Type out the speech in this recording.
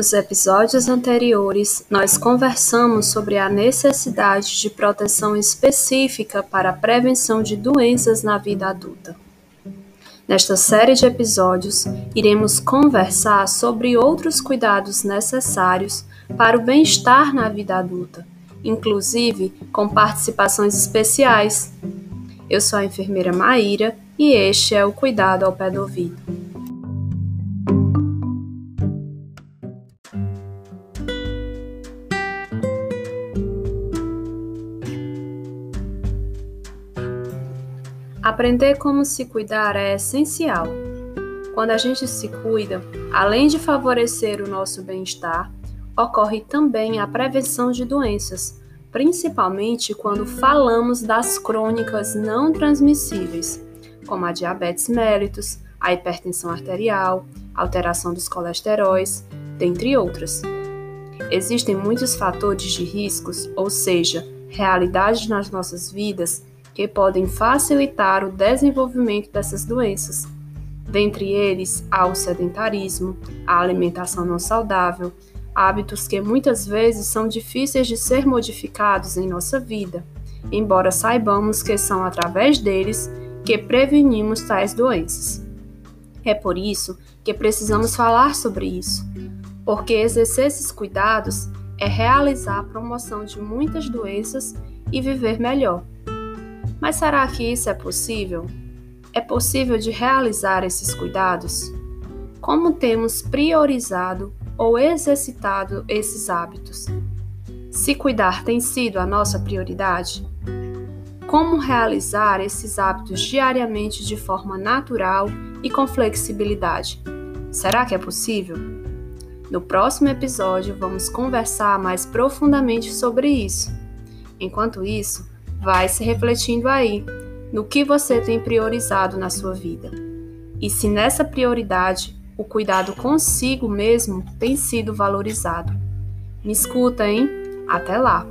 Nos episódios anteriores, nós conversamos sobre a necessidade de proteção específica para a prevenção de doenças na vida adulta. Nesta série de episódios, iremos conversar sobre outros cuidados necessários para o bem-estar na vida adulta, inclusive com participações especiais. Eu sou a enfermeira Maíra e este é o Cuidado ao Pé do Ouvido. Aprender como se cuidar é essencial. Quando a gente se cuida, além de favorecer o nosso bem-estar, ocorre também a prevenção de doenças, principalmente quando falamos das crônicas não transmissíveis, como a diabetes mellitus, a hipertensão arterial, alteração dos colesteróis, dentre outras. Existem muitos fatores de riscos, ou seja, realidades nas nossas vidas que podem facilitar o desenvolvimento dessas doenças. Dentre eles, há o sedentarismo, a alimentação não saudável, hábitos que muitas vezes são difíceis de ser modificados em nossa vida, embora saibamos que são através deles que prevenimos tais doenças. É por isso que precisamos falar sobre isso, porque exercer esses cuidados é realizar a promoção de muitas doenças e viver melhor. Mas será que isso é possível? É possível de realizar esses cuidados? Como temos priorizado ou exercitado esses hábitos? Se cuidar tem sido a nossa prioridade? Como realizar esses hábitos diariamente de forma natural e com flexibilidade? Será que é possível? No próximo episódio, vamos conversar mais profundamente sobre isso. Enquanto isso, vai se refletindo aí no que você tem priorizado na sua vida. E se nessa prioridade o cuidado consigo mesmo tem sido valorizado. Me escuta, hein? Até lá!